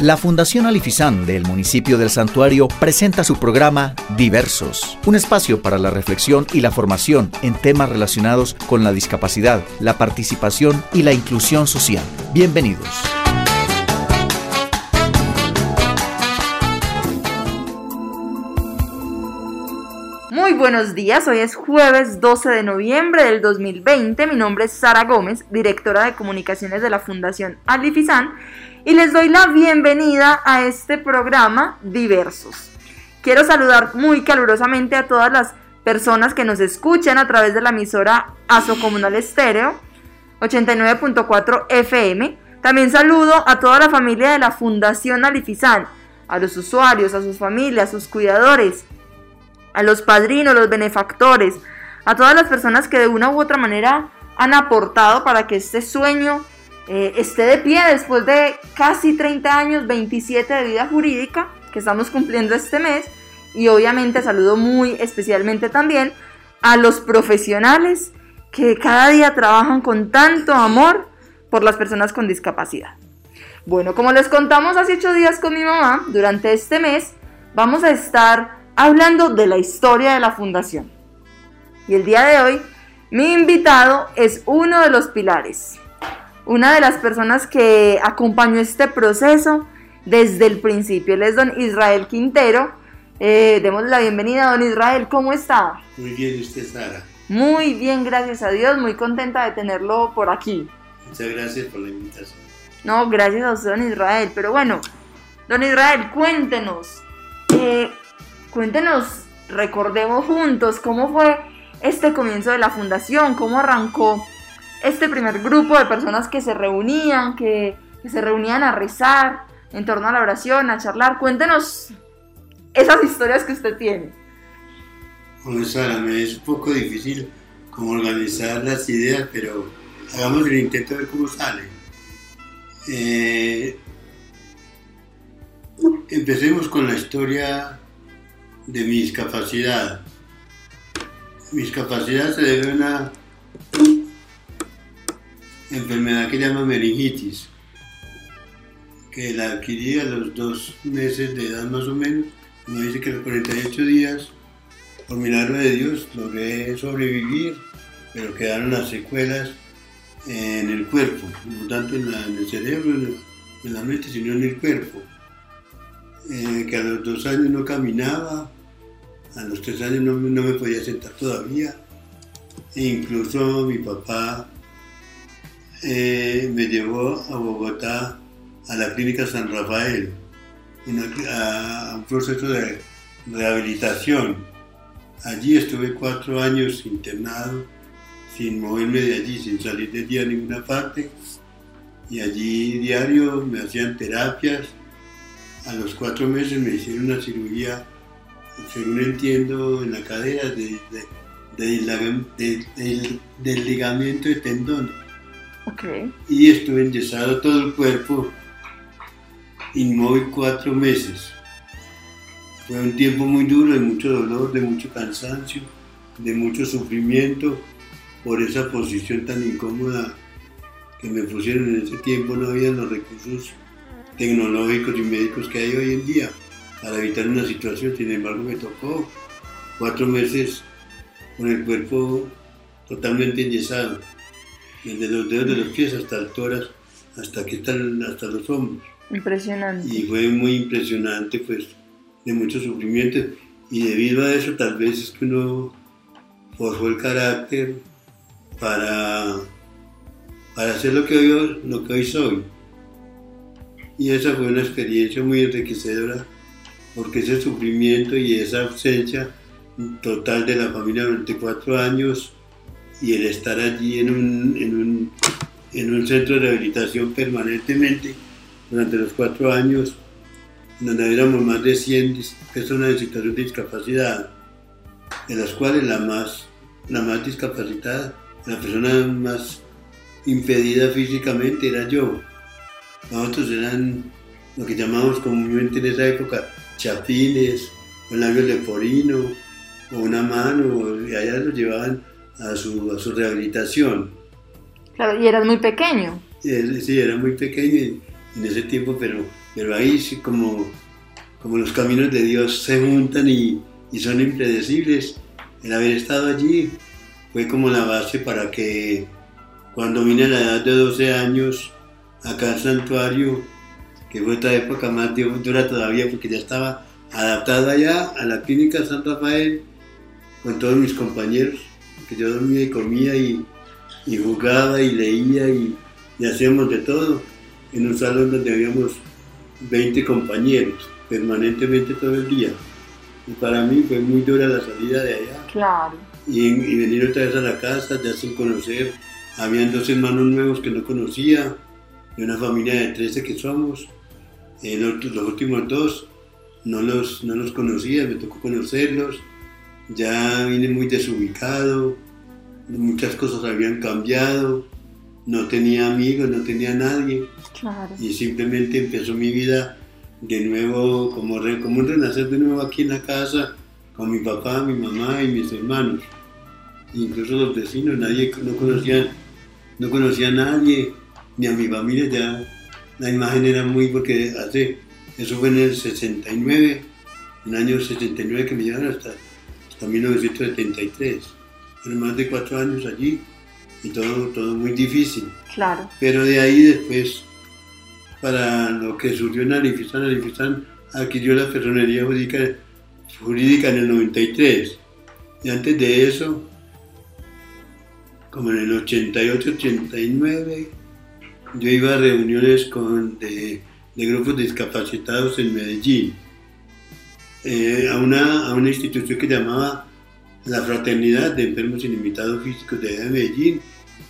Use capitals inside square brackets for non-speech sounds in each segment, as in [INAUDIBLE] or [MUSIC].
La Fundación Alifizán del municipio del Santuario presenta su programa Diversos, un espacio para la reflexión y la formación en temas relacionados con la discapacidad, la participación y la inclusión social. Bienvenidos. Muy buenos días, hoy es jueves 12 de noviembre del 2020, mi nombre es Sara Gómez, directora de comunicaciones de la Fundación Alifizán y les doy la bienvenida a este programa Diversos. Quiero saludar muy calurosamente a todas las personas que nos escuchan a través de la emisora Aso Comunal Estéreo 89.4 FM. También saludo a toda la familia de la Fundación Alifizán, a los usuarios, a sus familias, a sus cuidadores, a los padrinos, los benefactores, a todas las personas que de una u otra manera han aportado para que este sueño eh, esté de pie después de casi 30 años, 27 de vida jurídica que estamos cumpliendo este mes. Y obviamente saludo muy especialmente también a los profesionales que cada día trabajan con tanto amor por las personas con discapacidad. Bueno, como les contamos hace 8 días con mi mamá, durante este mes vamos a estar hablando de la historia de la fundación. Y el día de hoy, mi invitado es uno de los pilares, una de las personas que acompañó este proceso desde el principio. Él es don Israel Quintero. Eh, demos la bienvenida, don Israel. ¿Cómo está? Muy bien, usted, Sara. Muy bien, gracias a Dios. Muy contenta de tenerlo por aquí. Muchas gracias por la invitación. No, gracias a usted, don Israel. Pero bueno, don Israel, cuéntenos. Eh, cuéntenos, recordemos juntos cómo fue este comienzo de la fundación, cómo arrancó este primer grupo de personas que se reunían, que, se reunían a rezar en torno a la oración, a charlar. Cuéntenos esas historias que usted tiene. Bueno, Sara, me es un poco difícil como organizar las ideas, pero hagamos el intento de ver cómo sale. Eh, empecemos con la historia de mi discapacidad. Mi discapacidad se debe a una enfermedad que llama meningitis, que la adquirí a los dos meses de edad más o menos. Me dice que a los 48 días, por milagro de Dios, logré sobrevivir, pero quedaron las secuelas en el cuerpo, no tanto en, el cerebro, en la, mente, sino en el cuerpo. Eh, que a los dos años no caminaba, a los tres años no, no me podía sentar todavía, e incluso mi papá eh, me llevó a Bogotá, a la clínica San Rafael, a un proceso de rehabilitación. Allí estuve cuatro años internado, sin moverme de allí, sin salir de día a ninguna parte. Y allí diario me hacían terapias. A los cuatro meses me hicieron una cirugía, según entiendo, en la cadera de, del ligamento de tendón y estuve enyesado todo el cuerpo, inmóvil cuatro meses. Fue un tiempo muy duro, de mucho dolor, de mucho cansancio, de mucho sufrimiento por esa posición tan incómoda que me pusieron en ese tiempo. No había los recursos tecnológicos y médicos que hay hoy en día para evitar una situación. Sin embargo, me tocó cuatro meses con el cuerpo totalmente enyesado desde los dedos de los pies hasta alturas, hasta que están hasta los hombros. Impresionante. Y fue muy impresionante, pues, de mucho sufrimiento. Y debido a eso, tal vez es que uno forjó el carácter para, para hacer lo que, hoy, lo que hoy soy. Y esa fue una experiencia muy enriquecedora, porque ese sufrimiento y esa ausencia total de la familia durante cuatro años y el estar allí en un, en un, en un centro de rehabilitación permanentemente durante los cuatro años, donde éramos más de 100 personas en situación de discapacidad, de las cuales la más, la más discapacitada, la persona más impedida físicamente era yo. Nosotros eran lo que llamamos comúnmente en esa época chapines, o labios de porino, o una mano, y allá los llevaban a su, a su rehabilitación. Claro, y eras muy pequeño. Sí, era muy pequeño en ese tiempo, pero, pero ahí sí como, como los caminos de Dios se juntan y, y son impredecibles, el haber estado allí fue como la base para que cuando vine a la edad de 12 años acá al santuario, que fue otra época más dura todavía porque ya estaba adaptada ya a la clínica San Rafael con todos mis compañeros, yo dormía y comía y, jugaba y leía y, y hacíamos de todo en un salón donde habíamos 20 compañeros permanentemente todo el día. Y para mí fue muy dura la salida de allá. Claro. Y, y, venir otra vez a la casa, ya sin conocer. Habían dos hermanos nuevos que no conocía, de una familia de 13 que somos. los, los últimos dos no los, no los conocía, me tocó conocerlos. Ya vine muy desubicado, muchas cosas habían cambiado, no tenía amigos, no tenía nadie. Claro. Y simplemente empezó mi vida de nuevo, como, como un renacer de nuevo aquí en la casa, con mi papá, mi mamá y mis hermanos. Incluso los vecinos, nadie no conocía, no conocía a nadie, ni a mi familia, ya la imagen era muy, porque hace, eso fue en el 69, en el año 69 que me llevaron hasta, hasta 1973. Fueron más de cuatro años allí y todo, todo muy difícil. Claro. Pero de ahí después para lo que surgió en Alifistán. Alifistán adquirió la personería jurídica, jurídica en el 93. Y antes de eso, como en el 88-89, yo iba a reuniones con, de, grupos discapacitados en Medellín, eh, a, una, a una institución que llamaba la Fraternidad de Enfermos Ilimitados Físicos de Medellín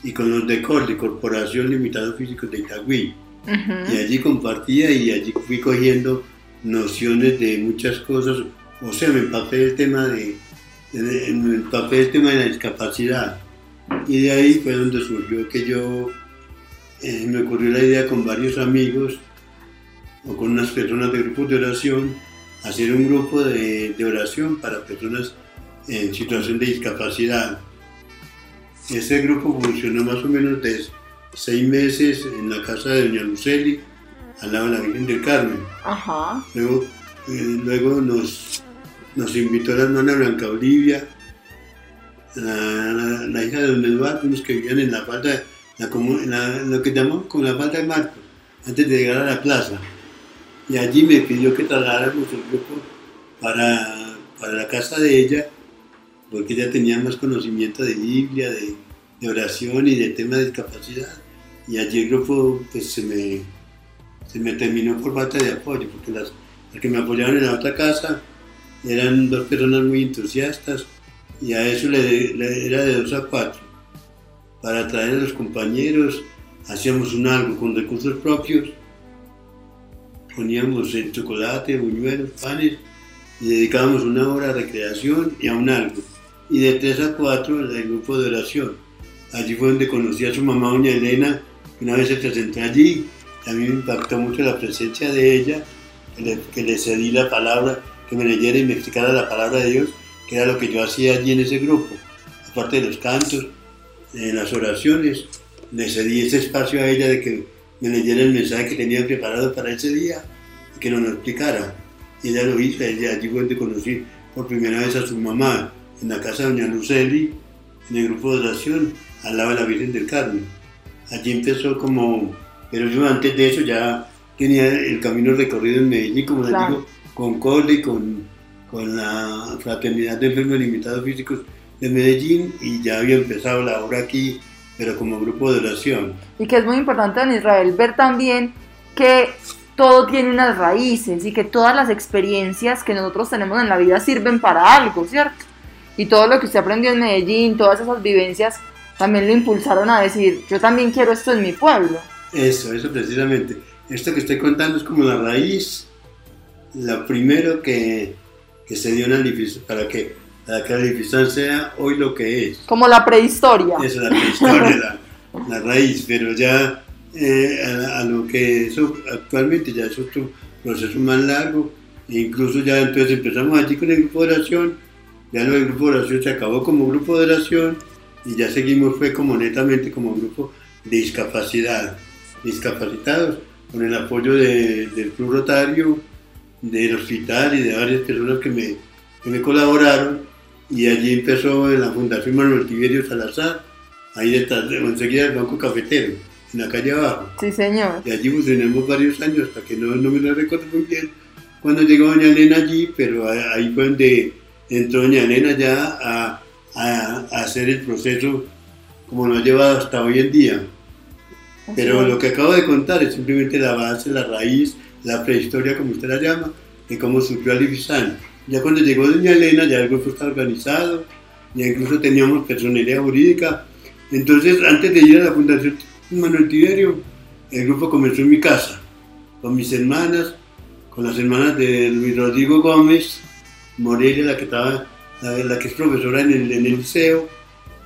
y con los de COR, de Corporación Limitados Físicos de Itagüí. Y allí compartía y allí fui cogiendo nociones de muchas cosas. O sea, me empapé del tema de, me empapé del tema de la discapacidad. Y de ahí fue donde surgió que yo, eh, me ocurrió la idea con varios amigos o con unas personas de grupos de oración, hacer un grupo de, de oración para personas en situación de discapacidad. Ese grupo funcionó más o menos desde seis meses en la casa de Doña Luceli, al lado de la Virgen del Carmen. Ajá. Luego, eh, luego nos, nos invitó la hermana Blanca Olivia, la, hija de Don Eduardo, unos que vivían en la falda, la, lo que llamamos como la falda de Marcos, antes de llegar a la plaza. Y allí me pidió que trasladáramos el grupo para, para la casa de ella, porque ella tenía más conocimiento de Biblia, de, oración y de tema de discapacidad. Y allí el grupo pues, se, me, se me terminó por falta de apoyo, porque las, que me apoyaban en la otra casa eran dos personas muy entusiastas y a eso le, era de dos a cuatro. Para traer a los compañeros hacíamos un algo con recursos propios, poníamos el chocolate, buñuelos, panes y dedicábamos una hora a recreación y a un algo. Y de tres a cuatro el grupo de oración Allí fue donde conocí a su mamá, doña Elena, una vez se presentó allí. A mí me impactó mucho la presencia de ella, que le, cedí la palabra, que me leyera y me explicara la palabra de Dios, que era lo que yo hacía allí en ese grupo. Aparte de los cantos, en las oraciones, le cedí ese espacio a ella de que me leyera el mensaje que tenía preparado para ese día y que nos lo explicara. Y ella lo hizo, ella, allí fue donde conocí por primera vez a su mamá, en la casa de doña Luceli, en el grupo de oración, al lado de la Virgen del Carmen. Allí empezó como, pero yo antes de eso ya tenía el camino recorrido en Medellín, como les digo, con Cole y con, con la Fraternidad de Enfermos Limitados Físicos de Medellín y ya había empezado la obra aquí, pero como grupo de oración. Y que es muy importante en Israel ver también que todo tiene unas raíces y que todas las experiencias que nosotros tenemos en la vida sirven para algo, ¿cierto? Y todo lo que usted aprendió en Medellín, todas esas vivencias también lo impulsaron a decir, yo también quiero esto en mi pueblo. Eso, eso precisamente. Esto que estoy contando es como la raíz, lo primero que, que se dio en Alifistán, para que, que Alifistán sea hoy lo que es. Como la prehistoria. Eso, la prehistoria, [LAUGHS] la, raíz, pero ya eh, a, lo que eso actualmente ya es otro proceso más largo, e incluso ya entonces empezamos allí con el grupo de oración, ya no el grupo de oración se acabó como grupo de oración, y ya seguimos fue como netamente como grupo de discapacidad, discapacitados, con el apoyo de- del Club Rotario, del hospital y de varias personas que me, que me colaboraron. Y allí empezó en la Fundación Manuel Tiberio Salazar, ahí detrás, de- enseguida del Banco Cafetero, en la calle abajo. Sí, señor. Y allí funcionamos varios años hasta que no, no me lo recuerdo muy bien cuando llegó doña Elena allí, pero ahí fue donde entró doña Elena ya a, a- a hacer el proceso como lo ha llevado hasta hoy en día. Pero lo que acabo de contar es simplemente la base, la raíz, la prehistoria, como usted la llama, de cómo surgió Alifizán. Ya cuando llegó doña Elena, ya el grupo estaba organizado, ya incluso teníamos personería jurídica. Entonces, antes de ir a la Fundación Manuel Tiberio, el grupo comenzó en mi casa, con mis hermanas, con las hermanas de Luis Rodrigo Gómez, Morelia, la que, estaba, la, la que es profesora en el, en el liceo.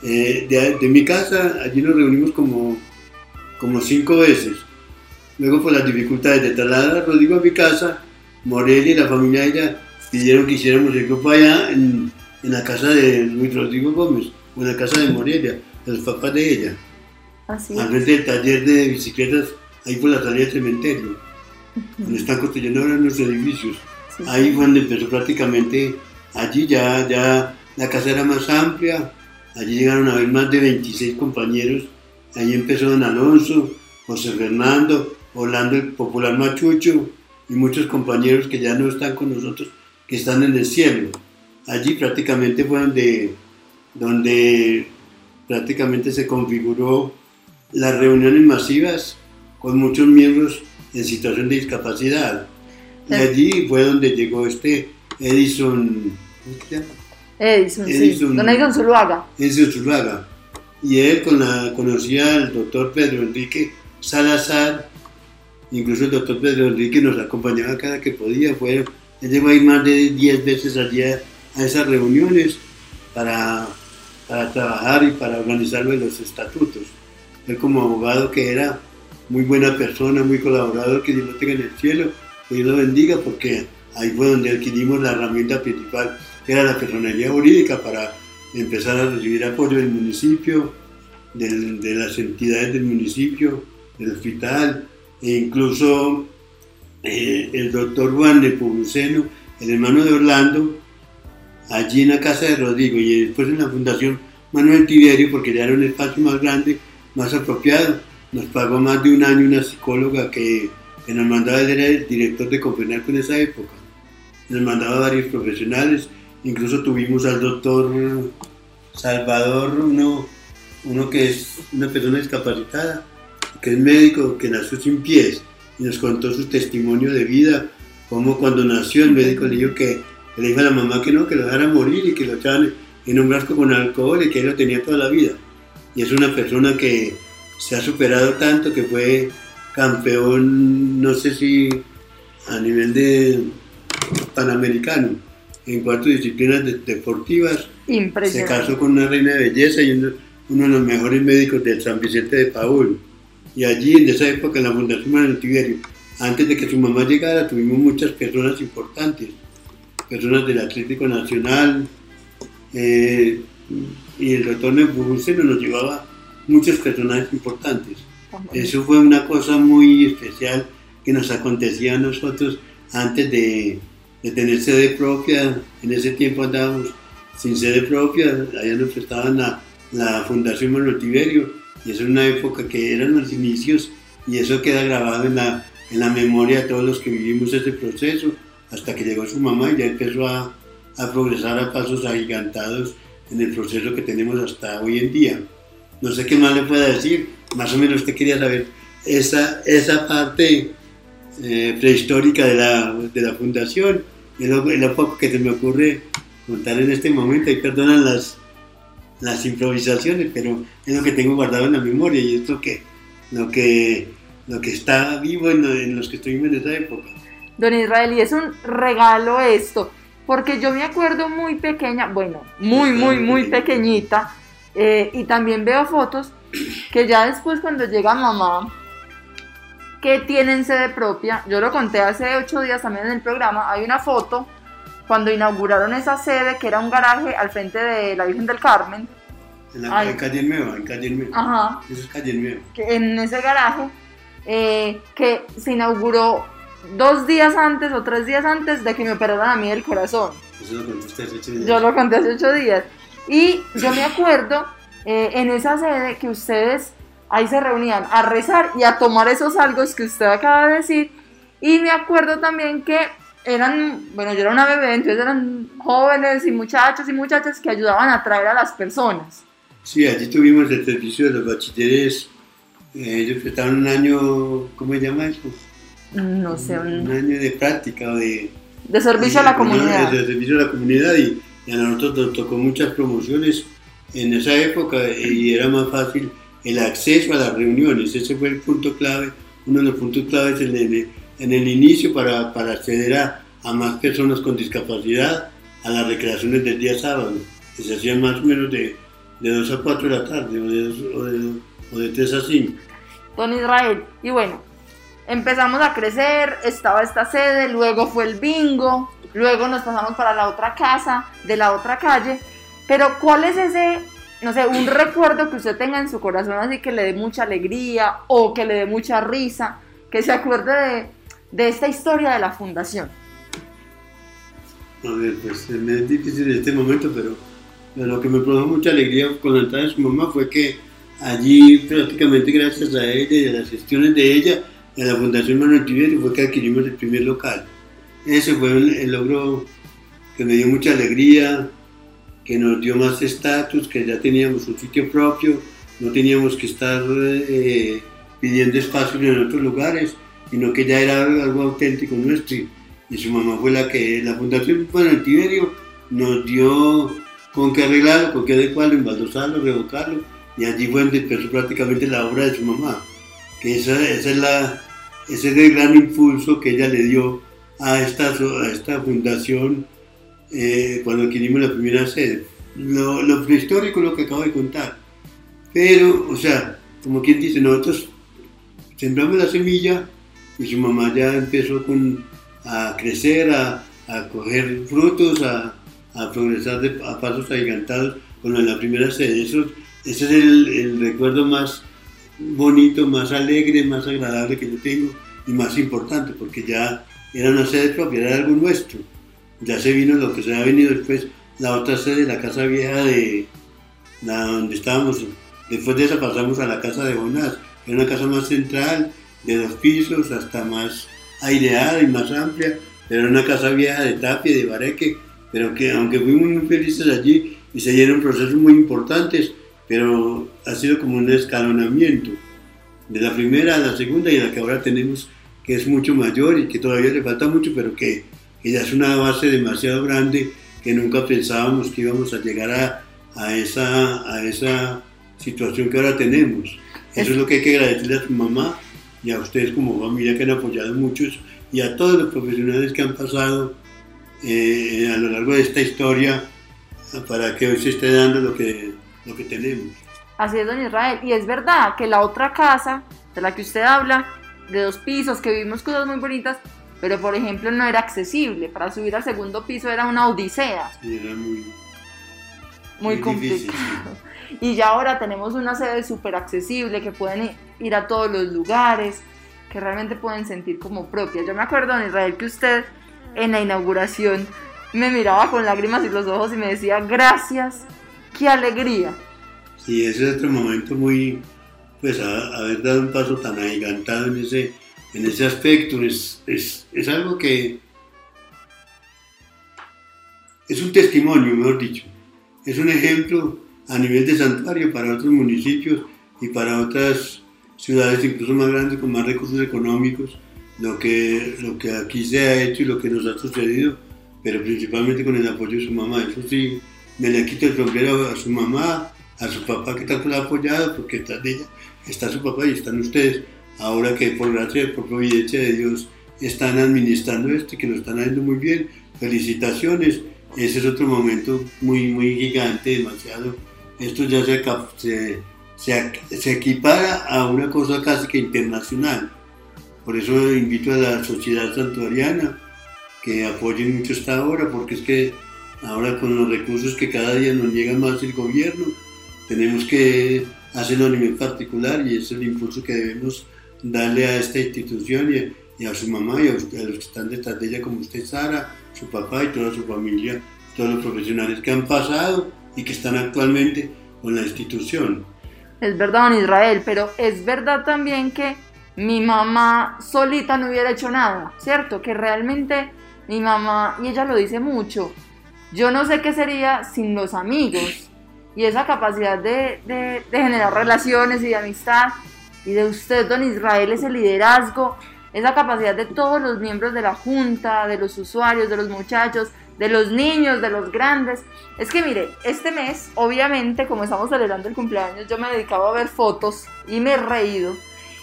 Eh, de, de mi casa, allí nos reunimos como como cinco veces. Luego por las dificultades de trasladar a Rodrigo a mi casa, Morelia y la familia de ella pidieron que hiciéramos el grupo allá en, en la casa de Luis Rodrigo Gómez, o en la casa de Morelia, de los papás de ella, Así al frente del taller de bicicletas, ahí por la salida del cementerio, donde están construyendo ahora unos edificios. sí. Ahí fue donde empezó prácticamente, allí ya, ya la casa era más amplia, allí llegaron a haber más de 26 compañeros, ahí empezó don Alonso, José Fernando, Orlando el popular Machucho y muchos compañeros que ya no están con nosotros, que están en el cielo. Allí prácticamente fue donde, donde prácticamente se configuró las reuniones masivas con muchos miembros en situación de discapacidad. Y Sí. allí fue donde llegó este Edison, ¿cómo se llama? Edison, sí. Edison. Don Edison Zuluaga. Edison Zuluaga. Y él con la, conocía al doctor Pedro Enrique Salazar, incluso el doctor Pedro Enrique nos acompañaba cada que podía. Fue, él llegó a ir más de 10 veces al día a esas reuniones para, para trabajar y para organizar los estatutos. Él como abogado que era muy buena persona, muy colaborador, que Dios lo tenga en el cielo, que Dios lo bendiga, porque ahí fue donde adquirimos la herramienta principal, que era la personalidad jurídica para empezar a recibir apoyo del municipio, del- de las entidades del municipio, del hospital, e incluso eh, el doctor Juan de Pubuceno, el hermano de Orlando, allí en la casa de Rodrigo y después en la Fundación Manuel Tiberio, porque ya era un espacio más grande, más apropiado. Nos pagó más de un año una psicóloga que, que nos mandaba, era el director de Confenalco en esa época. Nos mandaba varios profesionales, incluso tuvimos al doctor Salvador, uno, uno que es una persona discapacitada, que es médico, que nació sin pies, y nos contó su testimonio de vida, como cuando nació el médico le dijo que que le dijo a la mamá que no, que lo dejara morir y que lo echaban en un frasco con alcohol y que él lo tenía toda la vida. Y es una persona que se ha superado tanto que fue campeón, no sé si a nivel de panamericano, en cuatro disciplinas de- deportivas. Se casó con una reina de belleza y uno, uno de los mejores médicos del San Vicente de Paúl. Y allí, en esa época, en la Fundación Manuel Tiberio, antes de que su mamá llegara, tuvimos muchas personas importantes, personas del Atlético Nacional, eh, y el doctor Nebuceno nos llevaba muchos personajes importantes. Eso fue una cosa muy especial que nos acontecía a nosotros antes de, de tener sede propia. En ese tiempo andábamos sin sede propia, allá nos prestaban la, la Fundación Manuel Tiberio, y eso es una época que eran los inicios, y eso queda grabado en la, en la memoria de todos los que vivimos ese proceso, hasta que llegó su mamá y ya empezó a, a progresar a pasos agigantados en el proceso que tenemos hasta hoy en día. No sé qué más le pueda decir, más o menos usted quería saber esa, esa parte eh, prehistórica de la, de la fundación, es lo, es lo poco que se me ocurre contar en este momento, y perdonan las, las improvisaciones, pero es lo que tengo guardado en la memoria y es lo que, lo que, lo que está vivo en, en los que estuvimos en esa época. Don Israel, y es un regalo esto, porque yo me acuerdo muy pequeña, bueno, muy, muy, muy pequeñita, eh, y también veo fotos que ya después cuando llega mamá, que tienen sede propia, yo lo conté hace ocho días también en el programa, hay una foto cuando inauguraron esa sede, que era un garaje al frente de la Virgen del Carmen, En la Ay. calle Nueva, en calle Nueva. ajá, Eso es calle Nueva. que en ese garaje eh, que se inauguró dos días antes o tres días antes de que me operaran a mí el corazón. Eso lo contaste hace ocho días. Yo lo conté hace ocho días. Y yo me acuerdo eh, en esa sede que ustedes ahí se reunían a rezar y a tomar esos algos que usted acaba de decir. Y me acuerdo también que eran, bueno, yo era una bebé, entonces eran jóvenes y muchachos y muchachas que ayudaban a traer a las personas. Sí, allí tuvimos el servicio de los bachilleres. Eh, ellos estaban un año, ¿cómo se llama eso? No sé, un, Un año de práctica o de... de servicio a la de- comunidad. De servicio a la comunidad y, y a nosotros nos tocó muchas promociones en esa época y era más fácil el acceso a las reuniones. Ese fue el punto clave, uno de los puntos claves en el, en el inicio para, para acceder a, a más personas con discapacidad a las recreaciones del día sábado, que se hacían más o menos de, de 2 a 4 de la tarde o de, o de, o de 3 a 5. Don Israel. Y bueno, empezamos a crecer, estaba esta sede, luego fue el bingo, luego nos pasamos para la otra casa, de la otra calle. Pero ¿cuál es ese, no sé, un recuerdo que usted tenga en su corazón así que le dé mucha alegría o que le dé mucha risa, que se acuerde de, de esta historia de la fundación? A ver, pues me es difícil en este momento, pero, lo que me produjo mucha alegría con la entrada de su mamá fue que allí, prácticamente gracias a ella y a las gestiones de ella, a la Fundación Manuel Tiberio, fue que adquirimos el primer local. Ese fue el, el logro que me dio mucha alegría, que nos dio más estatus, que ya teníamos un sitio propio, no teníamos que estar eh, pidiendo espacios en otros lugares, sino que ya era algo auténtico nuestro. Y- su mamá fue la que, la Fundación Manuel Tiberio, nos dio con qué arreglarlo, con qué adecuarlo, embaldosarlo, revocarlo, y allí fue donde empezó prácticamente la obra de su mamá. Que esa, esa es la, ese es el gran impulso que ella le dio a esta, a esta fundación eh, cuando adquirimos la primera sede. Lo, lo prehistórico es lo que acabo de contar. Pero, o sea, como quien dice, nosotros sembramos la semilla y su mamá ya empezó con, a crecer, a, a coger frutos, a, a progresar de- a pasos agigantados con la primera sede. Eso, ese es el, el recuerdo más bonito, más alegre, más agradable que yo tengo y más importante, porque ya era una sede propia, era algo nuestro. Ya se vino lo que se ha venido después, la otra sede, la casa vieja de la donde estábamos. Después de esa pasamos a la casa de Jonás, que era una casa más central, de dos pisos, hasta más aireada y más amplia, pero una casa vieja de tapia y de bareque, pero que aunque fuimos muy felices allí y se dieron procesos muy importantes, pero ha sido como un escalonamiento de la primera a la segunda y la que ahora tenemos que es mucho mayor y que todavía le falta mucho, pero que, que ya es una base demasiado grande que nunca pensábamos que íbamos a llegar a, a esa, a esa situación que ahora tenemos. Eso es lo que hay que agradecerle a su mamá y a ustedes como familia que han apoyado mucho eso, y a todos los profesionales que han pasado eh, a lo largo de esta historia para que hoy se esté dando lo que, lo que tenemos. Así es, don Israel. Y es verdad que la otra casa de la que usted habla, de dos pisos, que vivimos cosas muy bonitas, pero por ejemplo no era accesible. Para subir al segundo piso era una odisea, Y era muy, muy, Muy difícil, complicado. Y ya ahora tenemos una sede súper accesible, que pueden ir a todos los lugares, que realmente pueden sentir como propia. Yo me acuerdo, don Israel, que usted en la inauguración me miraba con lágrimas en los ojos y me decía, gracias, qué alegría. Y ese es otro momento muy, pues a- haber dado un paso tan agigantado en ese, en ese aspecto, es, es, es algo que es un testimonio, mejor dicho, es un ejemplo a nivel de santuario para otros municipios y para otras ciudades incluso más grandes con más recursos económicos, lo que, lo que aquí se ha hecho y lo que nos ha sucedido, pero principalmente con el apoyo de su mamá. Eso sí, me le quito el sombrero a su mamá, a su papá que tanto la ha apoyado, porque detrás de ella está su papá y están ustedes. Ahora que por gracia, por providencia de Dios, están administrando esto y que lo están haciendo muy bien. Felicitaciones. Ese es otro momento muy, muy gigante, demasiado. Esto ya se, equipara a una cosa casi que internacional. Por eso invito a la sociedad santuariana que apoyen mucho esta obra, porque es que ahora con los recursos que cada día nos llega más el gobierno, tenemos que hacerlo a nivel particular y es el impulso que debemos darle a esta institución y, a su mamá y a, los que están detrás de ella, como usted, Sara, su papá y toda su familia, todos los profesionales que han pasado y que están actualmente con la institución. Es verdad, don Israel, pero es verdad también que mi mamá solita no hubiera hecho nada, ¿cierto? Que realmente mi mamá, y ella lo dice mucho, yo no sé qué sería sin los amigos y esa capacidad de, de, generar relaciones y de amistad y de usted, don Israel, ese liderazgo, esa capacidad de todos los miembros de la junta, de los usuarios, de los muchachos, de los niños, de los grandes. Es que mire, este mes, obviamente, como estamos celebrando el cumpleaños, yo me dedicaba a ver fotos y me he reído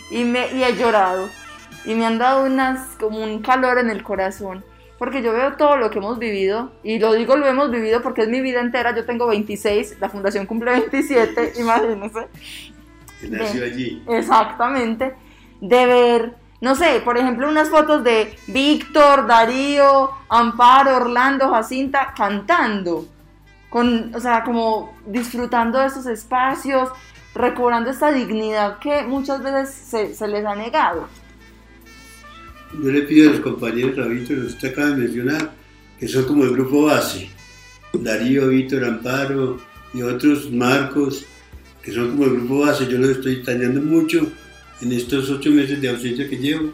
y, me, y he llorado y me han dado unas, como un calor en el corazón. Porque yo veo todo lo que hemos vivido, y lo digo lo hemos vivido porque es mi vida entera. Yo tengo 26, la fundación cumple 27, [LAUGHS] imagínense. nació allí. Exactamente. De ver no sé, por ejemplo, unas fotos de Víctor, Darío, Amparo, Orlando, Jacinta cantando, o sea, como disfrutando de esos espacios, recobrando esta dignidad que muchas veces se, les ha negado. Yo le pido a los compañeros, a Víctor, que usted acaba de mencionar, que son como el grupo base, Darío, Víctor, Amparo y otros, Marcos, que son como el grupo base, yo los estoy extrañando mucho en estos ocho meses de ausencia que llevo.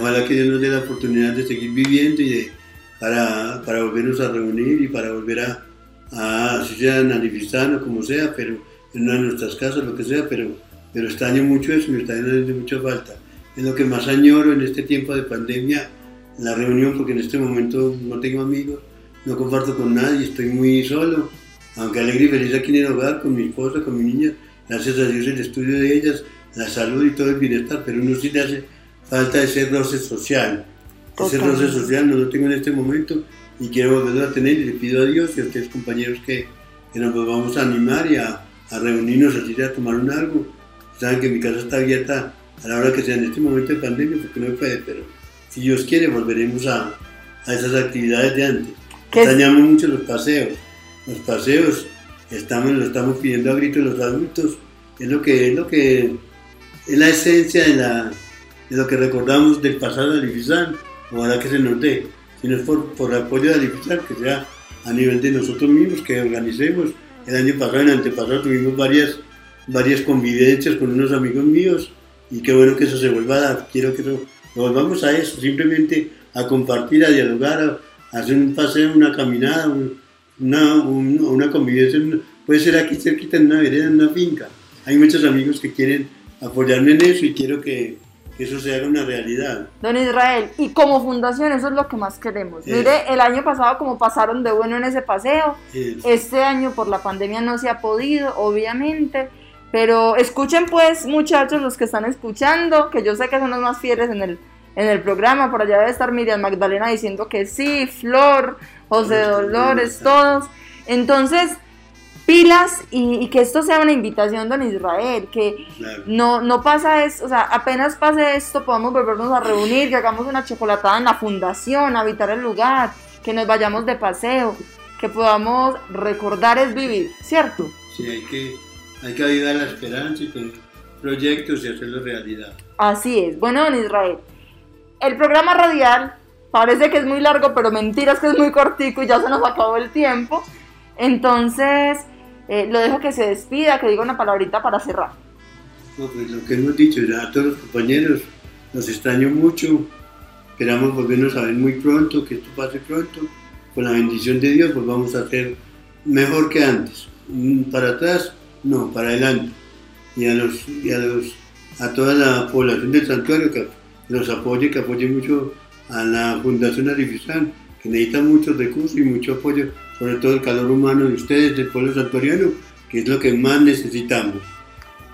Ojalá que Dios nos dé la oportunidad de seguir viviendo y de, para, para volvernos a reunir y para volver a, a si sea en como sea, pero en una de nuestras casas, lo que sea, pero, pero extraño mucho eso, me está dando mucha falta. Es lo que más añoro en este tiempo de pandemia, la reunión, porque en este momento no tengo amigos, no comparto con nadie, estoy muy solo, aunque alegre y feliz aquí en el hogar, con mi esposa, con mi niña, gracias a Dios el estudio de ellas, la salud y todo el bienestar, pero uno sí le hace falta ese roce social. Ese roce social no lo tengo en este momento y quiero volverlo a tener y le pido a Dios y a ustedes compañeros que, que nos vamos a animar y a, a reunirnos así a tomar un algo. Saben que mi casa está abierta a la hora que sea en este momento de pandemia porque no puede, pero si Dios quiere volveremos a, a esas actividades de antes. Extrañamos mucho los paseos. Los paseos estamos, lo estamos pidiendo a gritos los adultos. Es lo que, es lo que es la esencia de, la, de lo que recordamos del pasado de Alifizán, ojalá que se nos dé, si no es por, por apoyo de Alifizán, que sea a nivel de nosotros mismos, que organicemos. El año pasado, el antepasado, tuvimos varias, varias convivencias con unos amigos míos y qué bueno que eso se vuelva a dar. Quiero que lo volvamos a eso, simplemente a compartir, a dialogar, a, hacer un paseo, una caminada, una, una convivencia, puede ser aquí cerquita en una vereda, en una finca. Hay muchos amigos que quieren apoyarme en eso y quiero que, eso sea una realidad. Don Israel, y como fundación eso es lo que más queremos. Mire, el año pasado como pasaron de bueno en ese paseo, este año por la pandemia no se ha podido, obviamente, pero escuchen pues muchachos los que están escuchando, que yo sé que son los más fieles en el, en el programa, por allá debe estar Miriam Magdalena diciendo que sí, Flor, José Dolores, todos. Entonces, pilas y, que esto sea una invitación, don Israel, que no, no pasa esto, o sea, apenas pase esto, podamos volvernos a reunir, que hagamos una chocolatada en la fundación, habitar el lugar, que nos vayamos de paseo, que podamos recordar es vivir, ¿cierto? Sí, hay que, hay que ayudar la esperanza y tener proyectos y hacerlo realidad. Así es. Bueno, don Israel, el programa radial parece que es muy largo, pero mentiras que es muy cortico y ya se nos acabó el tiempo. Entonces, eh, lo dejo que se despida, que diga una palabrita para cerrar. pues lo que hemos dicho a todos los compañeros, nos extraño mucho, esperamos volvernos a ver muy pronto, que esto pase pronto, con la bendición de Dios volvamos a hacer mejor que antes, mm, para atrás, no, para adelante, y a, los, y a, los, a toda la población del santuario que nos apoye, que apoye mucho a la Fundación Arifisán, que necesita muchos recursos y mucho apoyo sobre todo el calor humano de ustedes, del pueblo santoriano, que es lo que más necesitamos.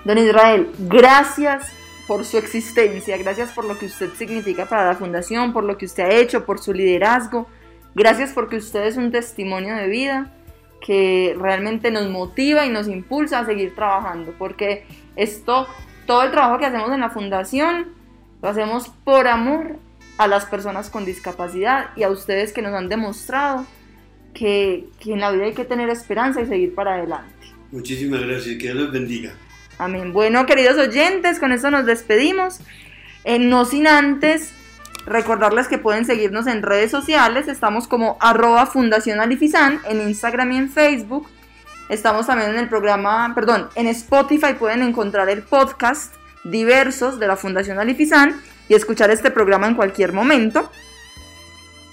Don Israel, gracias por su existencia, gracias por lo que usted significa para la fundación, por lo que usted ha hecho, por su liderazgo, gracias porque usted es un testimonio de vida que realmente nos motiva y nos impulsa a seguir trabajando, porque esto, todo el trabajo que hacemos en la fundación, lo hacemos por amor a las personas con discapacidad y a ustedes que nos han demostrado que, en la vida hay que tener esperanza y seguir para adelante. Muchísimas gracias, que Dios los bendiga. Amén. Bueno, queridos oyentes, con eso nos despedimos. Eh, no sin antes recordarles que pueden seguirnos en redes sociales. Estamos como arroba Fundación Alifizan en Instagram y en Facebook. Estamos también en el programa, perdón, en Spotify pueden encontrar el podcast diversos de la Fundación Alifizan y escuchar este programa en cualquier momento.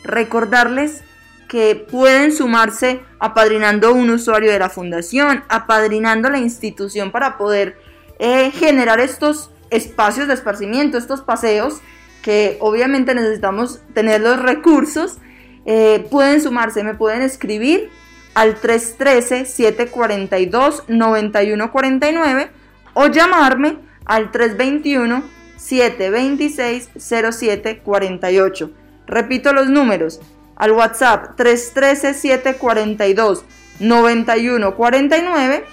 Recordarles que pueden sumarse apadrinando un usuario de la fundación, apadrinando la institución para poder eh, generar estos espacios de esparcimiento, estos paseos, que obviamente necesitamos tener los recursos. Eh, pueden sumarse, me pueden escribir al 313-742-9149 o llamarme al 321-726-0748. Repito los números al WhatsApp 313-742-9149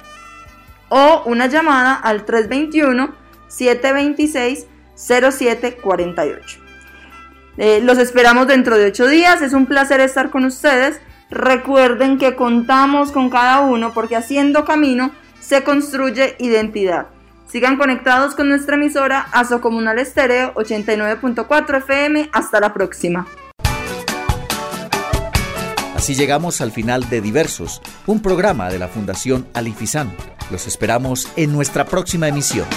o una llamada al 321-726-0748. Eh, los esperamos dentro de ocho días, es un placer estar con ustedes. Recuerden que contamos con cada uno porque haciendo camino se construye identidad. Sigan conectados con nuestra emisora Aso Comunal Estéreo 89.4 FM. Hasta la próxima. Así llegamos al final de Diversos, un programa de la Fundación Alifizán. Los esperamos en nuestra próxima emisión.